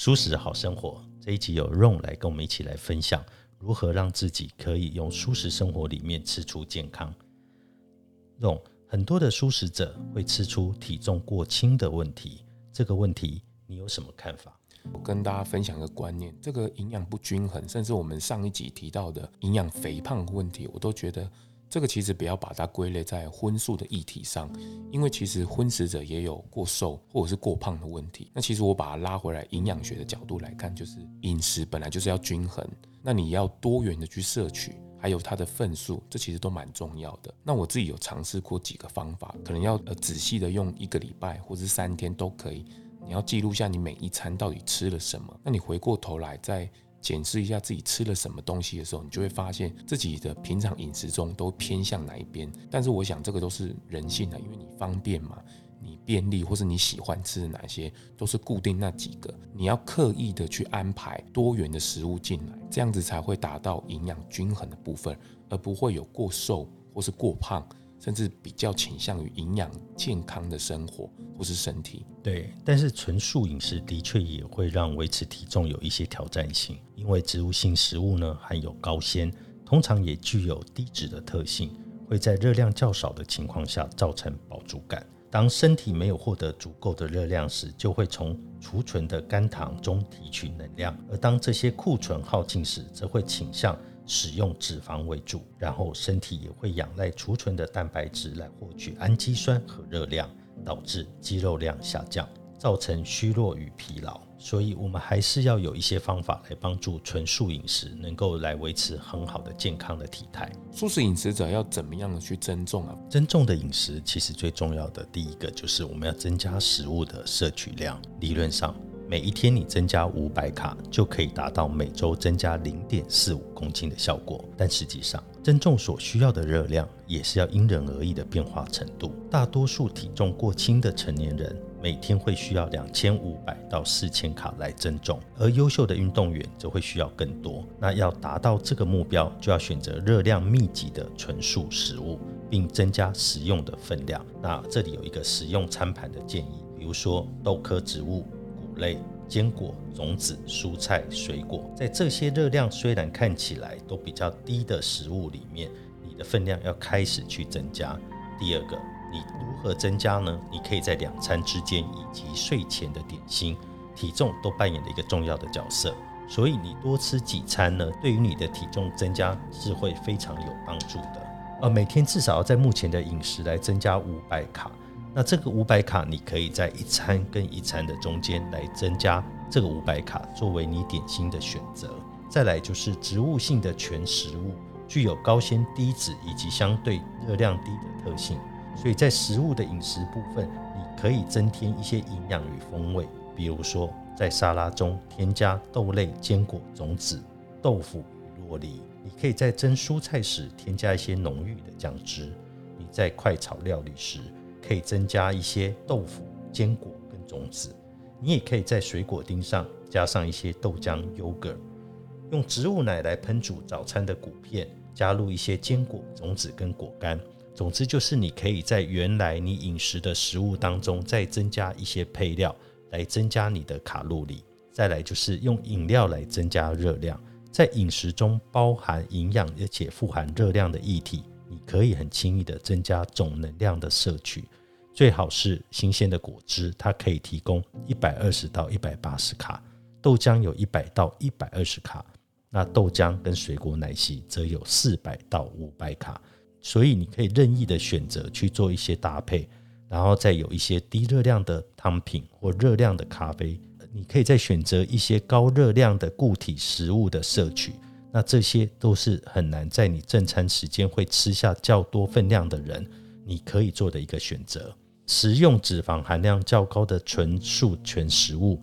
舒适好生活这一集有 Ron 来跟我们一起来分享，如何让自己可以用舒适生活里面吃出健康。Ron。很多的素食者会吃出体重过轻的问题，这个问题你有什么看法？我跟大家分享一个观念，这个营养不均衡，甚至我们上一集提到的营养肥胖问题，我都觉得这个其实不要把它归类在荤素的议题上，因为其实荤食者也有过瘦或者是过胖的问题。那其实我把它拉回来营养学的角度来看，就是饮食本来就是要均衡，那你要多元的去摄取。还有它的份数，这其实都蛮重要的。那我自己有尝试过几个方法，可能要呃仔细的用一个礼拜或是三天都可以。你要记录下你每一餐到底吃了什么。那你回过头来再检视一下自己吃了什么东西的时候，你就会发现自己的平常饮食中都偏向哪一边。但是我想这个都是人性的，因为你方便嘛。你便利或是你喜欢吃的哪些，都是固定那几个。你要刻意的去安排多元的食物进来，这样子才会达到营养均衡的部分，而不会有过瘦或是过胖，甚至比较倾向于营养健康的生活或是身体。对，但是纯素饮食的确也会让维持体重有一些挑战性，因为植物性食物呢含有高纤，通常也具有低脂的特性，会在热量较少的情况下造成饱足感。当身体没有获得足够的热量时，就会从储存的肝糖中提取能量；而当这些库存耗尽时，则会倾向使用脂肪为主，然后身体也会仰赖储存的蛋白质来获取氨基酸和热量，导致肌肉量下降。造成虚弱与疲劳，所以我们还是要有一些方法来帮助纯素饮食能够来维持很好的健康的体态。素食饮食者要怎么样的去增重啊？增重的饮食其实最重要的第一个就是我们要增加食物的摄取量。理论上，每一天你增加五百卡就可以达到每周增加零点四五公斤的效果。但实际上，增重所需要的热量也是要因人而异的变化程度。大多数体重过轻的成年人。每天会需要两千五百到四千卡来增重，而优秀的运动员则会需要更多。那要达到这个目标，就要选择热量密集的纯素食物，并增加食用的分量。那这里有一个食用餐盘的建议，比如说豆科植物、类、坚果、种子、蔬菜、水果，在这些热量虽然看起来都比较低的食物里面，你的分量要开始去增加。第二个。你如何增加呢？你可以在两餐之间以及睡前的点心，体重都扮演了一个重要的角色。所以你多吃几餐呢，对于你的体重增加是会非常有帮助的。呃，每天至少要在目前的饮食来增加五百卡。那这个五百卡，你可以在一餐跟一餐的中间来增加这个五百卡，作为你点心的选择。再来就是植物性的全食物，具有高纤、低脂以及相对热量低的特性。所以在食物的饮食部分，你可以增添一些营养与风味，比如说在沙拉中添加豆类、坚果、种子、豆腐与洛梨；你可以在蒸蔬菜时添加一些浓郁的酱汁；你在快炒料理时可以增加一些豆腐、坚果跟种子；你也可以在水果丁上加上一些豆浆、yogurt；用植物奶来烹煮早餐的谷片，加入一些坚果、种子跟果干。总之就是，你可以在原来你饮食的食物当中再增加一些配料，来增加你的卡路里。再来就是用饮料来增加热量，在饮食中包含营养而且富含热量的液体，你可以很轻易的增加总能量的摄取。最好是新鲜的果汁，它可以提供一百二十到一百八十卡，豆浆有一百到一百二十卡，那豆浆跟水果奶昔则有四百到五百卡。所以你可以任意的选择去做一些搭配，然后再有一些低热量的汤品或热量的咖啡，你可以再选择一些高热量的固体食物的摄取。那这些都是很难在你正餐时间会吃下较多分量的人，你可以做的一个选择。食用脂肪含量较高的纯素全食物，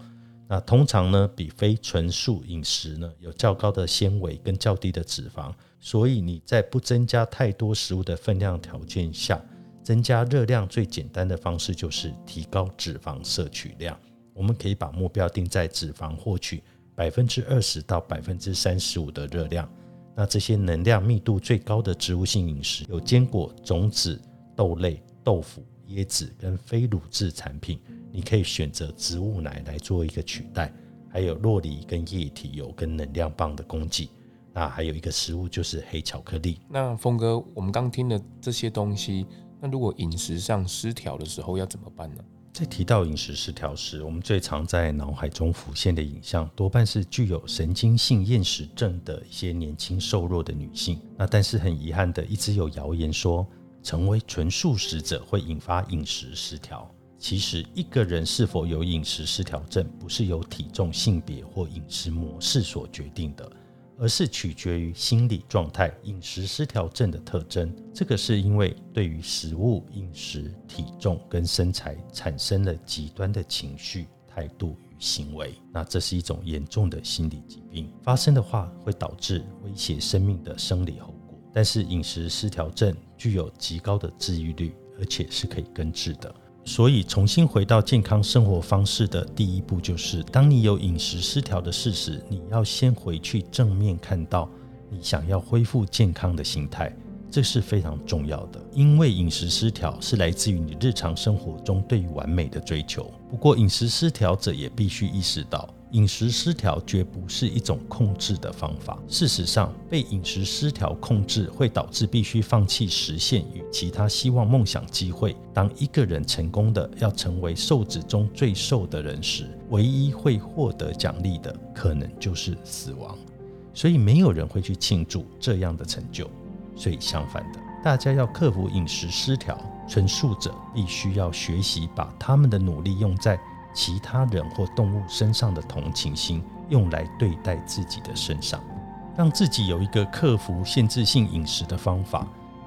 那通常呢比非纯素饮食呢有较高的纤维跟较低的脂肪，所以你在不增加太多食物的分量条件下，增加热量最简单的方式就是提高脂肪摄取量。我们可以把目标定在脂肪获取百分之二十到百分之三十五的热量。那这些能量密度最高的植物性饮食有坚果、种子、豆类、豆腐。椰子跟非乳制产品，你可以选择植物奶来做一个取代，还有洛梨跟液体油跟能量棒的供给。那还有一个食物就是黑巧克力。那峰哥，我们刚听的这些东西，那如果饮食上失调的时候要怎么办呢？在提到饮食失调时，我们最常在脑海中浮现的影像，多半是具有神经性厌食症的一些年轻瘦弱的女性。那但是很遗憾的，一直有谣言说。成为纯素食者会引发饮食失调。其实，一个人是否有饮食失调症，不是由体重、性别或饮食模式所决定的，而是取决于心理状态。饮食失调症的特征，这个是因为对于食物、饮食、体重跟身材产生了极端的情绪、态度与行为。那这是一种严重的心理疾病，发生的话会导致威胁生命的生理后。但是饮食失调症具有极高的治愈率，而且是可以根治的。所以重新回到健康生活方式的第一步，就是当你有饮食失调的事实，你要先回去正面看到你想要恢复健康的心态，这是非常重要的。因为饮食失调是来自于你日常生活中对于完美的追求。不过饮食失调者也必须意识到。饮食失调绝不是一种控制的方法。事实上，被饮食失调控制会导致必须放弃实现与其他希望梦想机会。当一个人成功的要成为瘦子中最瘦的人时，唯一会获得奖励的可能就是死亡。所以，没有人会去庆祝这样的成就。所以，相反的，大家要克服饮食失调，纯素者必须要学习把他们的努力用在。其他人或动物身上的同情心，用来对待自己的身上，让自己有一个克服限制性饮食的方法。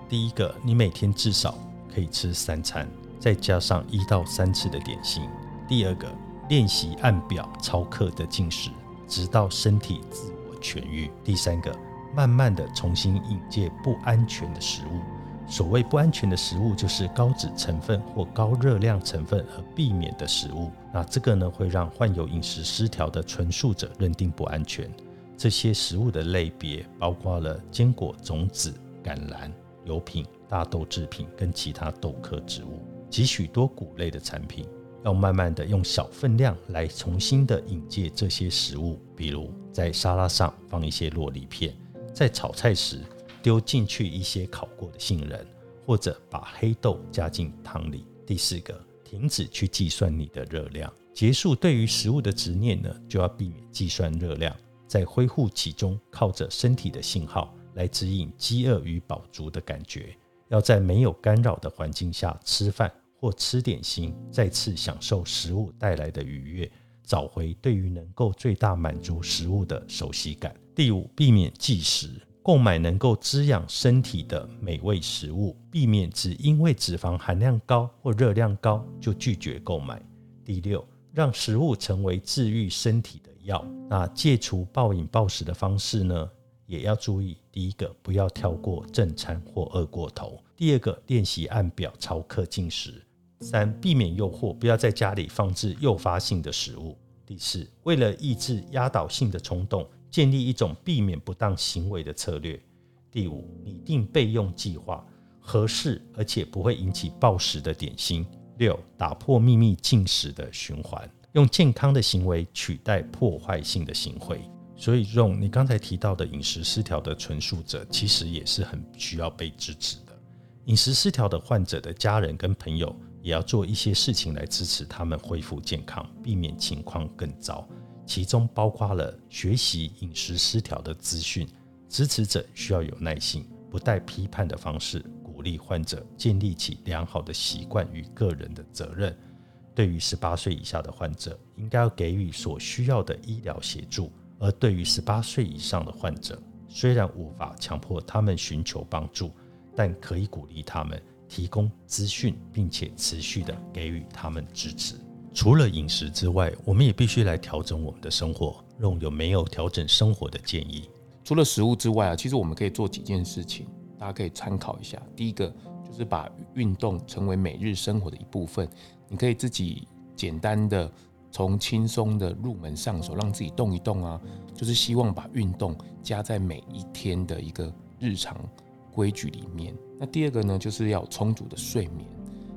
第一个，你每天至少可以吃三餐，再加上一到三次的点心。第二个，练习按表超克的进食，直到身体自我痊愈。第三个，慢慢的重新引介不安全的食物。所谓不安全的食物，就是高脂成分或高热量成分而避免的食物。那这个呢，会让患有饮食失调的纯素者认定不安全。这些食物的类别包括了坚果、种子、橄榄、油品、大豆制品跟其他豆科植物及许多谷类的产品。要慢慢的用小分量来重新的引介这些食物，比如在沙拉上放一些洛梨片，在炒菜时。丢进去一些烤过的杏仁，或者把黑豆加进汤里。第四个，停止去计算你的热量，结束对于食物的执念呢，就要避免计算热量，在恢复期中靠着身体的信号来指引饥饿与饱足的感觉。要在没有干扰的环境下吃饭或吃点心，再次享受食物带来的愉悦，找回对于能够最大满足食物的熟悉感。第五，避免计时。购买能够滋养身体的美味食物，避免只因为脂肪含量高或热量高就拒绝购买。第六，让食物成为治愈身体的药。那戒除暴饮暴食的方式呢，也要注意：第一个，不要跳过正餐或饿过头；第二个，练习按表超克进食；三，避免诱惑，不要在家里放置诱发性的食物；第四，为了抑制压倒性的冲动。建立一种避免不当行为的策略。第五，拟定备用计划，合适而且不会引起暴食的点心。六，打破秘密进食的循环，用健康的行为取代破坏性的行为。所以，用你刚才提到的饮食失调的纯素者，其实也是很需要被支持的。饮食失调的患者的家人跟朋友，也要做一些事情来支持他们恢复健康，避免情况更糟。其中包括了学习饮食失调的资讯，支持者需要有耐心，不带批判的方式鼓励患者建立起良好的习惯与个人的责任。对于十八岁以下的患者，应该要给予所需要的医疗协助；而对于十八岁以上的患者，虽然无法强迫他们寻求帮助，但可以鼓励他们提供资讯，并且持续的给予他们支持。除了饮食之外，我们也必须来调整我们的生活。用有没有调整生活的建议？除了食物之外啊，其实我们可以做几件事情，大家可以参考一下。第一个就是把运动成为每日生活的一部分。你可以自己简单的从轻松的入门上手，让自己动一动啊，就是希望把运动加在每一天的一个日常规矩里面。那第二个呢，就是要充足的睡眠。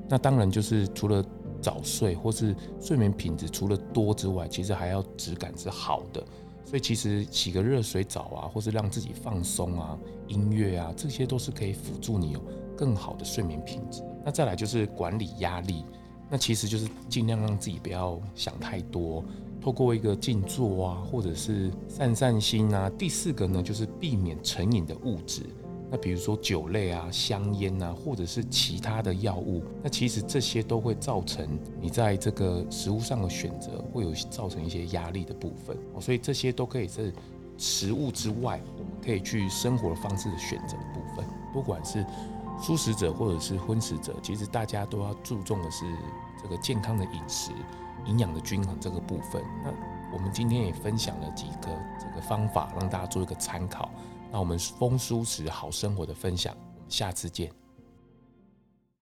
那当然就是除了早睡或是睡眠品质除了多之外，其实还要质感是好的。所以其实洗个热水澡啊，或是让自己放松啊，音乐啊，这些都是可以辅助你有更好的睡眠品质。那再来就是管理压力，那其实就是尽量让自己不要想太多，透过一个静坐啊，或者是散散心啊。第四个呢，就是避免成瘾的物质。那比如说酒类啊、香烟啊，或者是其他的药物，那其实这些都会造成你在这个食物上的选择会有造成一些压力的部分，所以这些都可以是食物之外，我们可以去生活的方式的选择的部分。不管是素食者或者是荤食者，其实大家都要注重的是这个健康的饮食、营养的均衡这个部分。那我们今天也分享了几个这个方法，让大家做一个参考。那我们风舒适好生活的分享，我们下次见。